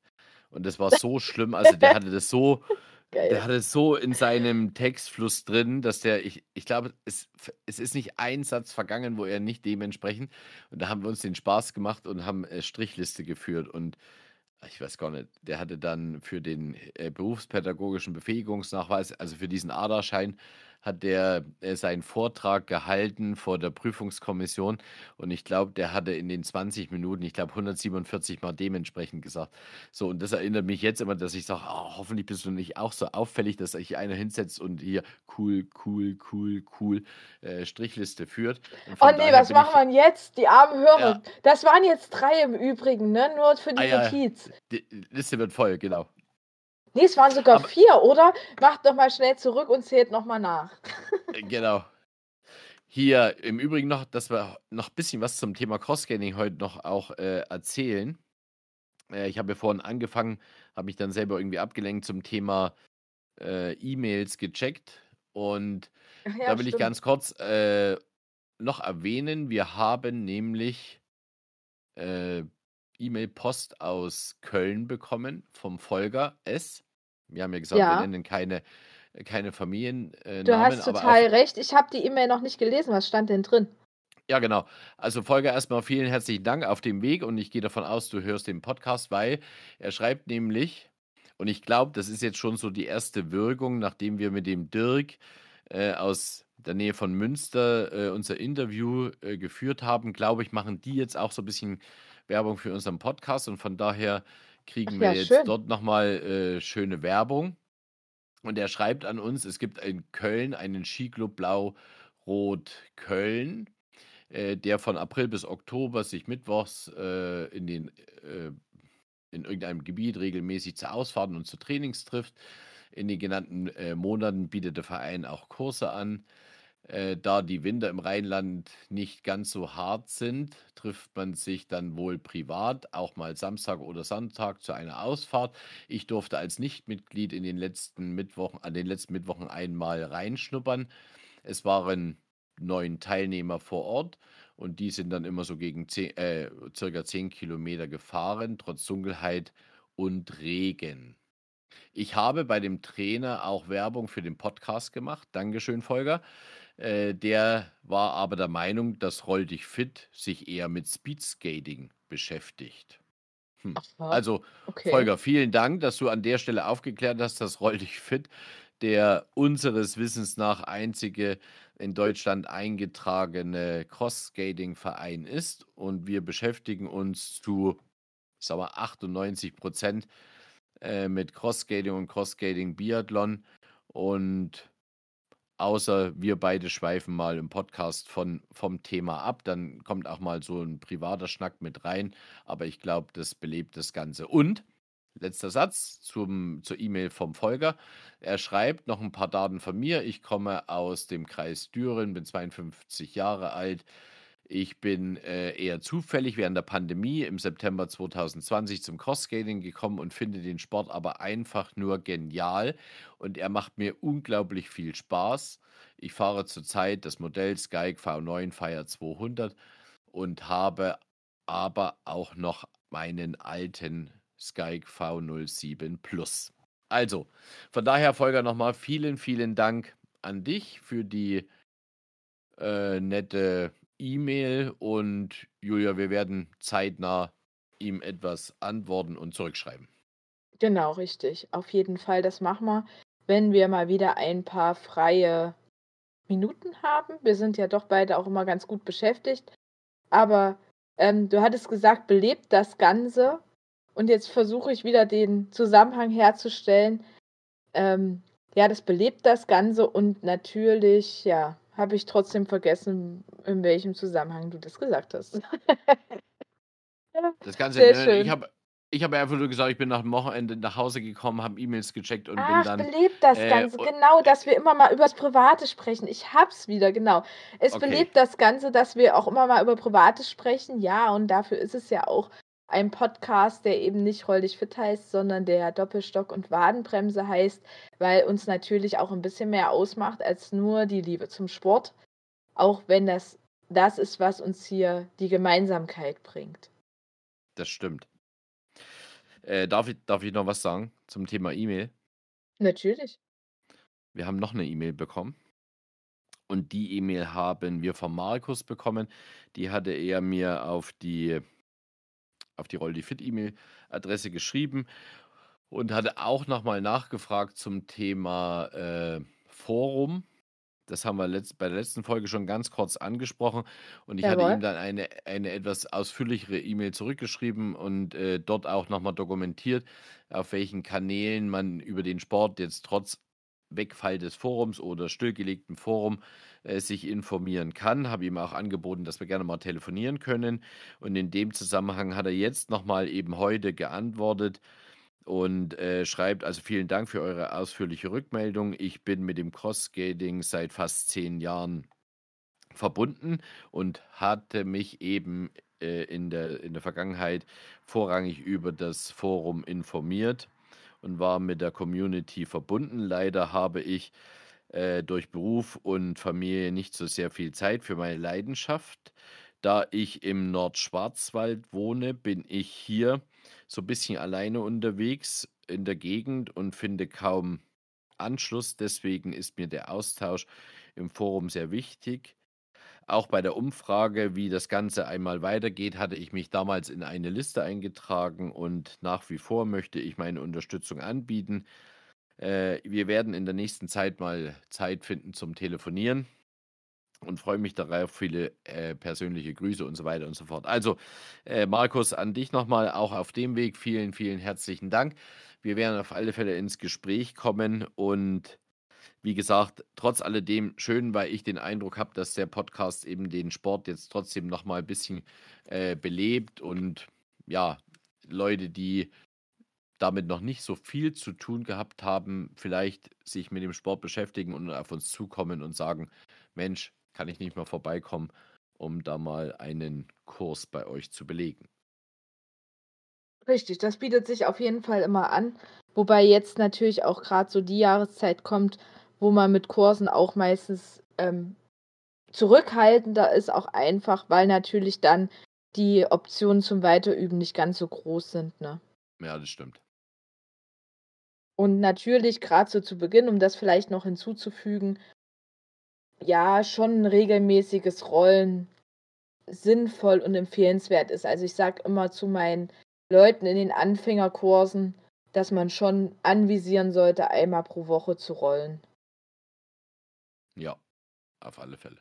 Und das war so schlimm, also der hatte das so, Geil. der hatte es so in seinem Textfluss drin, dass der, ich, ich glaube, es, es ist nicht ein Satz vergangen, wo er nicht dementsprechend. Und da haben wir uns den Spaß gemacht und haben äh, Strichliste geführt. Und ich weiß gar nicht, der hatte dann für den äh, berufspädagogischen Befähigungsnachweis, also für diesen Aderschein, hat der äh, seinen Vortrag gehalten vor der Prüfungskommission und ich glaube, der hatte in den 20 Minuten, ich glaube, 147 Mal dementsprechend gesagt. So, und das erinnert mich jetzt immer, dass ich sage, oh, hoffentlich bist du nicht auch so auffällig, dass sich einer hinsetzt und hier cool, cool, cool, cool äh, Strichliste führt. Oh nee, was machen wir jetzt? Die armen Hörer. Ja. Das waren jetzt drei im Übrigen, ne? Nur für die ah, Notiz. Ja. Die Liste wird voll, genau. Nee, es waren sogar Aber, vier, oder? Macht doch mal schnell zurück und zählt nochmal nach. Äh, genau. Hier im Übrigen noch, dass wir noch ein bisschen was zum Thema Cross-Scanning heute noch auch äh, erzählen. Äh, ich habe ja vorhin angefangen, habe mich dann selber irgendwie abgelenkt zum Thema äh, E-Mails gecheckt. Und ja, da will stimmt. ich ganz kurz äh, noch erwähnen, wir haben nämlich äh, E-Mail-Post aus Köln bekommen vom Folger S. Wir haben ja gesagt, wir nennen keine, keine Familiennamen. Du hast total recht. Ich habe die E-Mail noch nicht gelesen. Was stand denn drin? Ja, genau. Also Folger erstmal vielen herzlichen Dank auf dem Weg und ich gehe davon aus, du hörst den Podcast, weil er schreibt nämlich, und ich glaube, das ist jetzt schon so die erste Wirkung, nachdem wir mit dem Dirk äh, aus der Nähe von Münster äh, unser Interview äh, geführt haben, glaube ich, machen die jetzt auch so ein bisschen Werbung für unseren Podcast und von daher kriegen wir ja, jetzt schön. dort nochmal äh, schöne Werbung. Und er schreibt an uns, es gibt in Köln einen Skiclub Blau-Rot Köln, äh, der von April bis Oktober sich mittwochs äh, in, den, äh, in irgendeinem Gebiet regelmäßig zu Ausfahrten und zu Trainings trifft. In den genannten äh, Monaten bietet der Verein auch Kurse an. Äh, da die Winter im Rheinland nicht ganz so hart sind, trifft man sich dann wohl privat, auch mal Samstag oder Sonntag zu einer Ausfahrt. Ich durfte als Nichtmitglied in den letzten Mittwochen, an den letzten Mittwochen einmal reinschnuppern. Es waren neun Teilnehmer vor Ort und die sind dann immer so gegen zehn, äh, circa 10 Kilometer gefahren, trotz Dunkelheit und Regen. Ich habe bei dem Trainer auch Werbung für den Podcast gemacht. Dankeschön, Volker. Äh, der war aber der Meinung, dass Roll dich fit sich eher mit Speedskating beschäftigt. Hm. Also, okay. Volker, vielen Dank, dass du an der Stelle aufgeklärt hast, dass Roll dich fit der unseres Wissens nach einzige in Deutschland eingetragene Cross-Skating-Verein ist. Und wir beschäftigen uns zu sagen wir, 98 Prozent äh, mit Cross-Skating und Cross-Skating-Biathlon. Und Außer wir beide schweifen mal im Podcast von, vom Thema ab. Dann kommt auch mal so ein privater Schnack mit rein. Aber ich glaube, das belebt das Ganze. Und letzter Satz zum, zur E-Mail vom Folger. Er schreibt noch ein paar Daten von mir. Ich komme aus dem Kreis Düren, bin 52 Jahre alt. Ich bin äh, eher zufällig während der Pandemie im September 2020 zum Crossskating gekommen und finde den Sport aber einfach nur genial und er macht mir unglaublich viel Spaß. Ich fahre zurzeit das Modell Skype V9 Fire 200 und habe aber auch noch meinen alten Skype V07 Plus. Also, von daher, Folger, nochmal vielen, vielen Dank an dich für die äh, nette E-Mail und Julia, wir werden zeitnah ihm etwas antworten und zurückschreiben. Genau, richtig. Auf jeden Fall, das machen wir, wenn wir mal wieder ein paar freie Minuten haben. Wir sind ja doch beide auch immer ganz gut beschäftigt. Aber ähm, du hattest gesagt, belebt das Ganze. Und jetzt versuche ich wieder den Zusammenhang herzustellen. Ähm, ja, das belebt das Ganze und natürlich, ja, habe ich trotzdem vergessen, in welchem Zusammenhang du das gesagt hast. das Ganze, Sehr ne, schön. ich habe ich habe einfach nur gesagt, ich bin nach dem Wochenende nach Hause gekommen, habe E-Mails gecheckt und Ach, bin dann. belebt das äh, Ganze, genau, dass wir immer mal über das Private sprechen. Ich hab's wieder, genau. Es okay. belebt das Ganze, dass wir auch immer mal über Privates sprechen, ja, und dafür ist es ja auch ein Podcast, der eben nicht Roll dich fit heißt, sondern der Doppelstock und Wadenbremse heißt, weil uns natürlich auch ein bisschen mehr ausmacht als nur die Liebe zum Sport, auch wenn das das ist, was uns hier die Gemeinsamkeit bringt. Das stimmt. Äh, darf, ich, darf ich noch was sagen zum Thema E-Mail? Natürlich. Wir haben noch eine E-Mail bekommen. Und die E-Mail haben wir von Markus bekommen. Die hatte er mir auf die auf die Roll die Fit E-Mail-Adresse geschrieben und hatte auch nochmal nachgefragt zum Thema äh, Forum. Das haben wir letzt, bei der letzten Folge schon ganz kurz angesprochen. Und ich hatte Jawohl. ihm dann eine, eine etwas ausführlichere E-Mail zurückgeschrieben und äh, dort auch nochmal dokumentiert, auf welchen Kanälen man über den Sport jetzt trotz Wegfall des Forums oder stillgelegtem Forum äh, sich informieren kann. Habe ihm auch angeboten, dass wir gerne mal telefonieren können. Und in dem Zusammenhang hat er jetzt nochmal eben heute geantwortet und äh, schreibt, also vielen Dank für eure ausführliche Rückmeldung. Ich bin mit dem Cross-Skating seit fast zehn Jahren verbunden und hatte mich eben äh, in, der, in der Vergangenheit vorrangig über das Forum informiert und war mit der Community verbunden. Leider habe ich äh, durch Beruf und Familie nicht so sehr viel Zeit für meine Leidenschaft. Da ich im Nordschwarzwald wohne, bin ich hier so ein bisschen alleine unterwegs in der Gegend und finde kaum Anschluss. Deswegen ist mir der Austausch im Forum sehr wichtig. Auch bei der Umfrage, wie das Ganze einmal weitergeht, hatte ich mich damals in eine Liste eingetragen und nach wie vor möchte ich meine Unterstützung anbieten. Äh, wir werden in der nächsten Zeit mal Zeit finden zum Telefonieren und freue mich darauf. Viele äh, persönliche Grüße und so weiter und so fort. Also, äh, Markus, an dich nochmal auch auf dem Weg. Vielen, vielen herzlichen Dank. Wir werden auf alle Fälle ins Gespräch kommen und wie gesagt, trotz alledem schön, weil ich den Eindruck habe, dass der Podcast eben den Sport jetzt trotzdem nochmal ein bisschen äh, belebt und ja, Leute, die damit noch nicht so viel zu tun gehabt haben, vielleicht sich mit dem Sport beschäftigen und auf uns zukommen und sagen, Mensch, kann ich nicht mal vorbeikommen, um da mal einen Kurs bei euch zu belegen. Richtig, das bietet sich auf jeden Fall immer an. Wobei jetzt natürlich auch gerade so die Jahreszeit kommt, wo man mit Kursen auch meistens ähm, zurückhaltender ist, auch einfach, weil natürlich dann die Optionen zum Weiterüben nicht ganz so groß sind. Ne? Ja, das stimmt. Und natürlich, gerade so zu Beginn, um das vielleicht noch hinzuzufügen, ja, schon ein regelmäßiges Rollen sinnvoll und empfehlenswert ist. Also ich sage immer zu meinen Leuten in den Anfängerkursen, dass man schon anvisieren sollte, einmal pro Woche zu rollen. Ja, auf alle Fälle.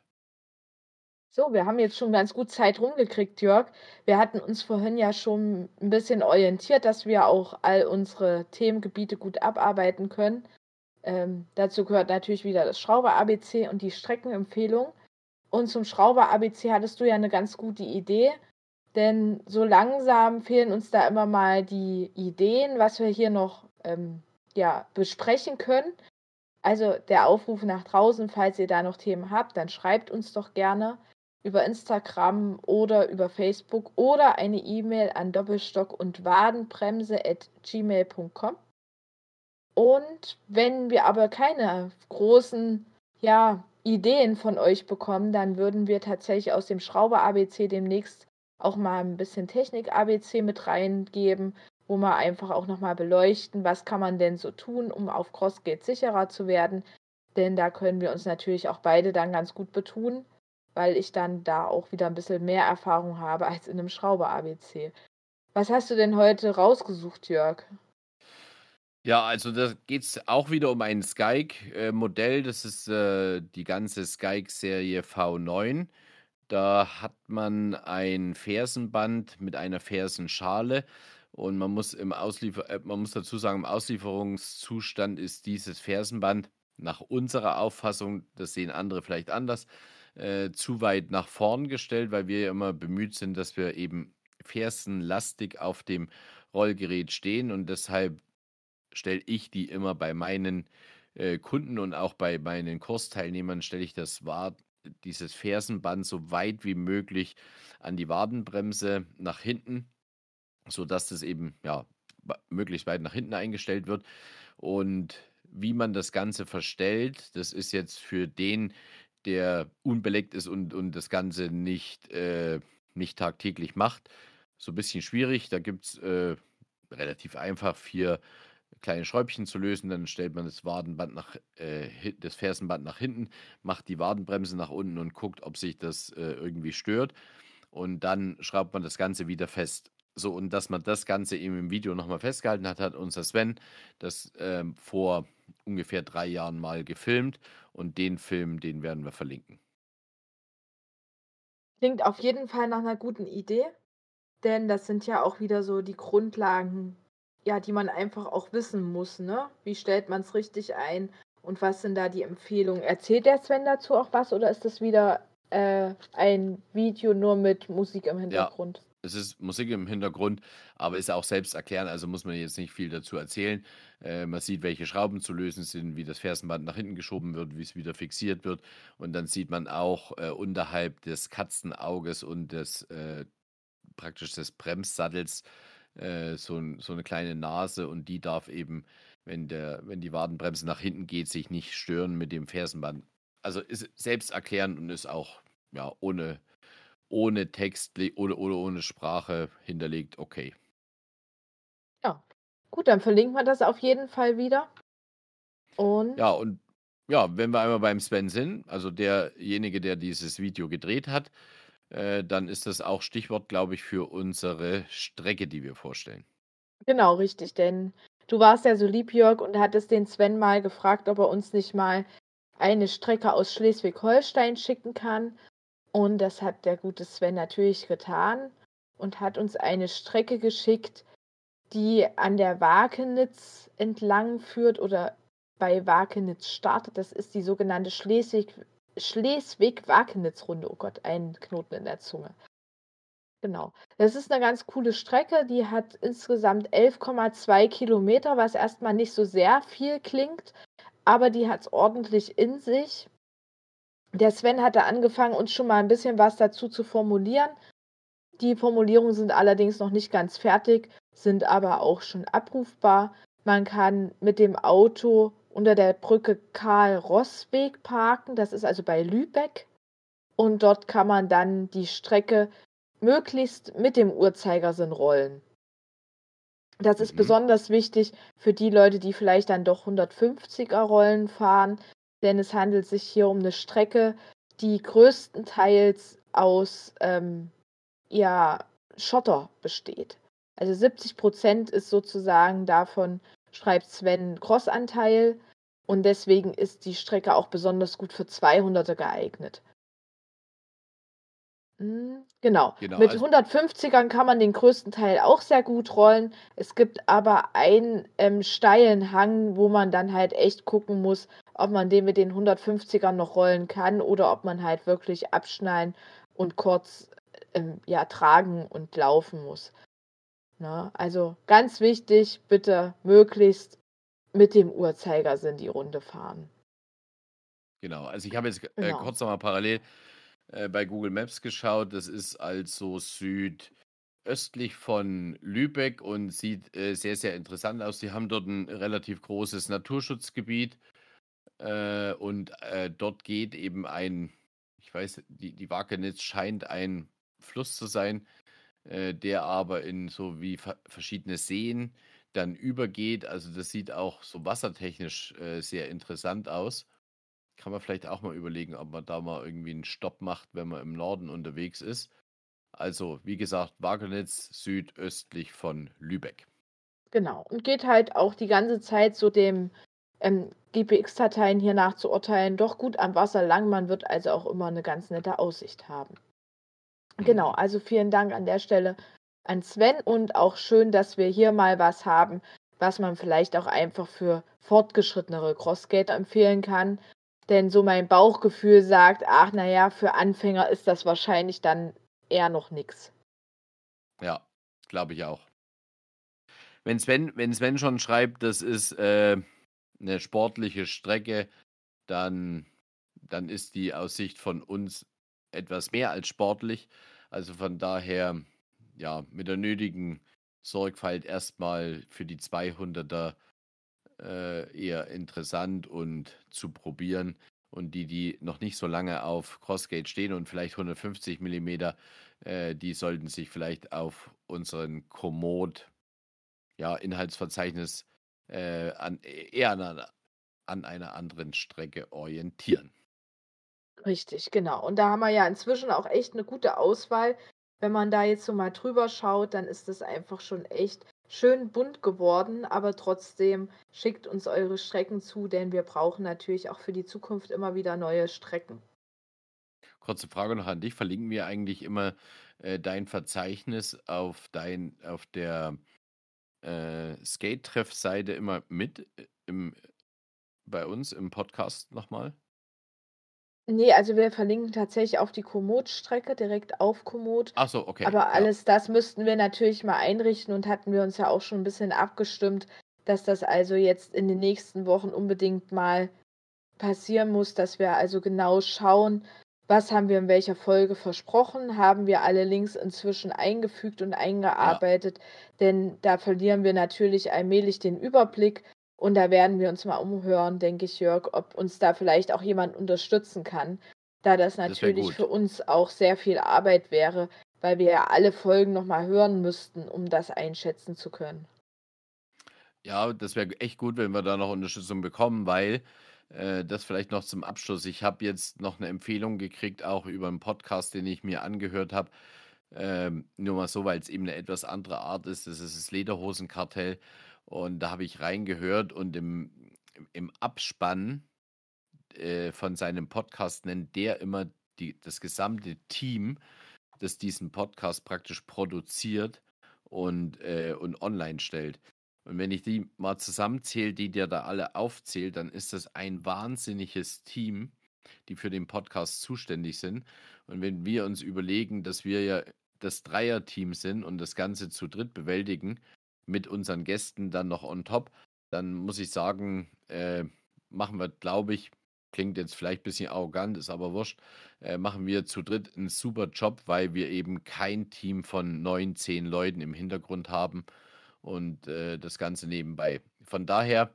So, wir haben jetzt schon ganz gut Zeit rumgekriegt, Jörg. Wir hatten uns vorhin ja schon ein bisschen orientiert, dass wir auch all unsere Themengebiete gut abarbeiten können. Ähm, dazu gehört natürlich wieder das Schrauber-ABC und die Streckenempfehlung. Und zum Schrauber-ABC hattest du ja eine ganz gute Idee, denn so langsam fehlen uns da immer mal die Ideen, was wir hier noch ähm, ja, besprechen können. Also der Aufruf nach draußen, falls ihr da noch Themen habt, dann schreibt uns doch gerne über Instagram oder über Facebook oder eine E-Mail an Doppelstock und Wadenbremse at gmail.com. Und wenn wir aber keine großen ja, Ideen von euch bekommen, dann würden wir tatsächlich aus dem Schrauber ABC demnächst auch mal ein bisschen Technik ABC mit reingeben, wo wir einfach auch nochmal beleuchten, was kann man denn so tun, um auf Crossgate sicherer zu werden. Denn da können wir uns natürlich auch beide dann ganz gut betun, weil ich dann da auch wieder ein bisschen mehr Erfahrung habe als in einem Schrauber-ABC. Was hast du denn heute rausgesucht, Jörg? Ja, also da geht es auch wieder um ein Skyke-Modell. Das ist äh, die ganze Skyke-Serie V9. Da hat man ein Fersenband mit einer Fersenschale und man muss im Ausliefer äh, man muss dazu sagen, im Auslieferungszustand ist dieses Fersenband nach unserer Auffassung, das sehen andere vielleicht anders, äh, zu weit nach vorn gestellt, weil wir immer bemüht sind, dass wir eben fersenlastig auf dem Rollgerät stehen und deshalb stelle ich die immer bei meinen äh, Kunden und auch bei meinen Kursteilnehmern stelle ich das Wad dieses Fersenband so weit wie möglich an die Wadenbremse nach hinten, sodass das eben ja möglichst weit nach hinten eingestellt wird. Und wie man das Ganze verstellt, das ist jetzt für den, der unbeleckt ist und, und das Ganze nicht, äh, nicht tagtäglich macht, so ein bisschen schwierig. Da gibt es äh, relativ einfach vier kleine Schräubchen zu lösen. Dann stellt man das Wadenband nach, äh, das Fersenband nach hinten, macht die Wadenbremse nach unten und guckt, ob sich das äh, irgendwie stört. Und dann schraubt man das Ganze wieder fest. So, und dass man das Ganze eben im Video nochmal festgehalten hat, hat unser Sven das ähm, vor ungefähr drei Jahren mal gefilmt. Und den Film, den werden wir verlinken. Klingt auf jeden Fall nach einer guten Idee, denn das sind ja auch wieder so die Grundlagen, ja, die man einfach auch wissen muss, ne? Wie stellt man es richtig ein und was sind da die Empfehlungen? Erzählt der Sven dazu auch was oder ist das wieder äh, ein Video nur mit Musik im Hintergrund? Ja. Es ist Musik im Hintergrund, aber ist auch selbst erklären, also muss man jetzt nicht viel dazu erzählen. Äh, man sieht, welche Schrauben zu lösen sind, wie das Fersenband nach hinten geschoben wird, wie es wieder fixiert wird. Und dann sieht man auch äh, unterhalb des Katzenauges und des äh, praktisch des Bremssattels äh, so, so eine kleine Nase und die darf eben, wenn, der, wenn die Wadenbremse nach hinten geht, sich nicht stören mit dem Fersenband. Also ist selbst erklärend und ist auch ja, ohne ohne Text oder, oder ohne Sprache hinterlegt, okay. Ja, gut, dann verlinken wir das auf jeden Fall wieder. Und Ja, und ja, wenn wir einmal beim Sven sind, also derjenige, der dieses Video gedreht hat, äh, dann ist das auch Stichwort, glaube ich, für unsere Strecke, die wir vorstellen. genau, richtig, denn du warst ja so lieb, Jörg, und hattest den Sven mal gefragt, ob er uns nicht mal eine Strecke aus Schleswig-Holstein schicken kann. Und das hat der gute Sven natürlich getan und hat uns eine Strecke geschickt, die an der Wakenitz entlang führt oder bei Wakenitz startet. Das ist die sogenannte Schleswig, Schleswig-Wakenitz-Runde. Oh Gott, ein Knoten in der Zunge. Genau. Das ist eine ganz coole Strecke. Die hat insgesamt 11,2 Kilometer, was erstmal nicht so sehr viel klingt, aber die hat es ordentlich in sich. Der Sven hatte angefangen, uns schon mal ein bisschen was dazu zu formulieren. Die Formulierungen sind allerdings noch nicht ganz fertig, sind aber auch schon abrufbar. Man kann mit dem Auto unter der Brücke Karl-Ross-Weg parken, das ist also bei Lübeck. Und dort kann man dann die Strecke möglichst mit dem Uhrzeigersinn rollen. Das ist mhm. besonders wichtig für die Leute, die vielleicht dann doch 150er Rollen fahren, denn es handelt sich hier um eine Strecke, die größtenteils aus ähm, ja, Schotter besteht. Also 70 Prozent ist sozusagen davon, schreibt Sven, Crossanteil und deswegen ist die Strecke auch besonders gut für 200er geeignet. Hm, genau. genau. Mit also 150ern kann man den größten Teil auch sehr gut rollen. Es gibt aber einen ähm, steilen Hang, wo man dann halt echt gucken muss, ob man den mit den 150ern noch rollen kann oder ob man halt wirklich abschneiden und kurz ähm, ja, tragen und laufen muss. Na, ne? also ganz wichtig, bitte möglichst mit dem Uhrzeigersinn die Runde fahren. Genau, also ich habe jetzt äh, genau. kurz nochmal parallel äh, bei Google Maps geschaut. Das ist also südöstlich von Lübeck und sieht äh, sehr, sehr interessant aus. Sie haben dort ein relativ großes Naturschutzgebiet äh, und äh, dort geht eben ein, ich weiß, die, die Wakenitz scheint ein Fluss zu sein, äh, der aber in so wie verschiedene Seen dann übergeht. Also das sieht auch so wassertechnisch äh, sehr interessant aus. Kann man vielleicht auch mal überlegen, ob man da mal irgendwie einen Stopp macht, wenn man im Norden unterwegs ist. Also, wie gesagt, Wagenitz südöstlich von Lübeck. Genau. Und geht halt auch die ganze Zeit so dem ähm, GPX-Dateien hier nachzuurteilen, doch gut am Wasser lang. Man wird also auch immer eine ganz nette Aussicht haben. Genau, also vielen Dank an der Stelle an Sven und auch schön, dass wir hier mal was haben, was man vielleicht auch einfach für fortgeschrittenere Crossskater empfehlen kann. Denn so mein Bauchgefühl sagt, ach naja, für Anfänger ist das wahrscheinlich dann eher noch nichts. Ja, glaube ich auch. Wenn Sven, wenn Sven schon schreibt, das ist äh, eine sportliche Strecke, dann, dann ist die aus Sicht von uns etwas mehr als sportlich. Also von daher, ja, mit der nötigen Sorgfalt erstmal für die 200er äh, eher interessant und zu probieren. Und die, die noch nicht so lange auf Crossgate stehen und vielleicht 150 mm, äh, die sollten sich vielleicht auf unseren Komoot ja, Inhaltsverzeichnis äh, an, eher an, an einer anderen Strecke orientieren. Richtig, genau. Und da haben wir ja inzwischen auch echt eine gute Auswahl. Wenn man da jetzt so mal drüber schaut, dann ist es einfach schon echt schön bunt geworden, aber trotzdem schickt uns eure Strecken zu, denn wir brauchen natürlich auch für die Zukunft immer wieder neue Strecken. Kurze Frage noch an dich. Verlinken wir eigentlich immer äh, dein Verzeichnis auf, dein, auf der äh, Skate-Treff-Seite immer mit äh, im, bei uns im Podcast nochmal? Nee, also wir verlinken tatsächlich auf die Komoot-Strecke, direkt auf Komoot. Ach so, okay. Aber Ja. alles das müssten wir natürlich mal einrichten und hatten wir uns ja auch schon ein bisschen abgestimmt, dass das also jetzt in den nächsten Wochen unbedingt mal passieren muss, dass wir also genau schauen, was haben wir in welcher Folge versprochen, haben wir alle Links inzwischen eingefügt und eingearbeitet, denn da verlieren wir natürlich allmählich den Überblick und da werden wir uns mal umhören, denke ich, Jörg, ob uns da vielleicht auch jemand unterstützen kann, da das Das natürlich gut. für uns auch sehr viel Arbeit wäre, weil wir ja alle Folgen nochmal hören müssten, um das einschätzen zu können. Ja, das wäre echt gut, wenn wir da noch Unterstützung bekommen, weil äh, das vielleicht noch zum Abschluss. Ich habe jetzt noch eine Empfehlung gekriegt, auch über einen Podcast, den ich mir angehört habe. Ähm, nur mal so, weil es eben eine etwas andere Art ist. Das ist das Lederhosenkartell. Und da habe ich reingehört und im, im Abspann äh, von seinem Podcast nennt der immer die, das gesamte Team, das diesen Podcast praktisch produziert und, äh, und online stellt. Und wenn ich die mal zusammenzähle, die der da alle aufzählt, dann ist das ein wahnsinniges Team, die für den Podcast zuständig sind. Und wenn wir uns überlegen, dass wir ja das Dreierteam sind und das Ganze zu dritt bewältigen, mit unseren Gästen dann noch on top, dann muss ich sagen, äh, machen wir, glaube ich, klingt jetzt vielleicht ein bisschen arrogant, ist aber wurscht, äh, machen wir zu dritt einen super Job, weil wir eben kein Team von neun, zehn Leuten im Hintergrund haben und äh, das Ganze nebenbei. Von daher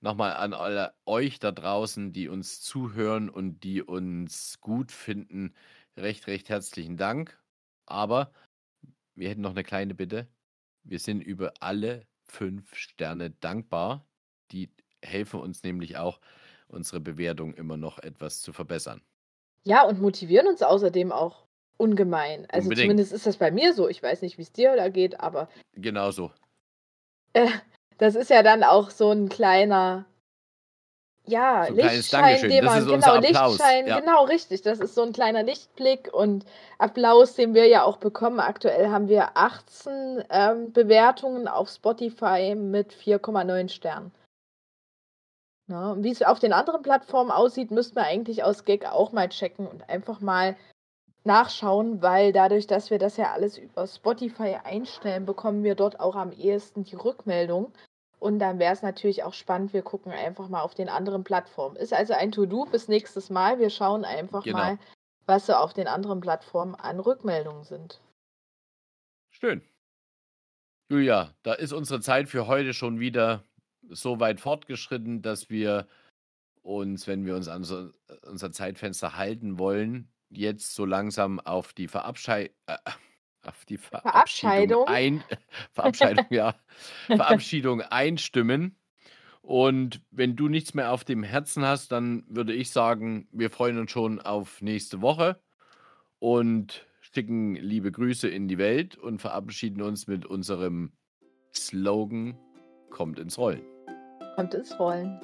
nochmal an alle euch da draußen, die uns zuhören und die uns gut finden, recht, recht herzlichen Dank. Aber wir hätten noch eine kleine Bitte. Wir sind über alle fünf Sterne dankbar. Die helfen uns nämlich auch, unsere Bewertung immer noch etwas zu verbessern. Ja, und motivieren uns außerdem auch ungemein. Also Unbedingt. zumindest ist das bei mir so. Ich weiß nicht, wie es dir da geht, aber Genauso. äh, das ist ja dann auch so ein kleiner, ja, So Lichtschein, den Das man, genau, Applaus. Lichtschein, Ja. genau richtig. Das ist so ein kleiner Lichtblick und Applaus, den wir ja auch bekommen. Aktuell haben wir 18 ähm, Bewertungen auf Spotify mit 4,9 Sternen. Ne? und Wie es auf den anderen Plattformen aussieht, müssten wir eigentlich aus Gag auch mal checken und einfach mal nachschauen, weil dadurch, dass wir das ja alles über Spotify einstellen, bekommen wir dort auch am ehesten die Rückmeldung. Und dann wäre es natürlich auch spannend, wir gucken einfach mal auf den anderen Plattformen. Ist also ein To-Do bis nächstes Mal. Wir schauen einfach Genau. mal, was so auf den anderen Plattformen an Rückmeldungen sind. Schön. Julia, da ist unsere Zeit für heute schon wieder so weit fortgeschritten, dass wir uns, wenn wir uns an so, unser Zeitfenster halten wollen, jetzt so langsam auf die Verabschei äh, auf die Verabschiedung Verabscheidung? ein Verabscheidung, ja, Verabschiedung einstimmen. Und wenn du nichts mehr auf dem Herzen hast, dann würde ich sagen, wir freuen uns schon auf nächste Woche und schicken liebe Grüße in die Welt und verabschieden uns mit unserem Slogan Kommt ins Rollen. Kommt ins Rollen.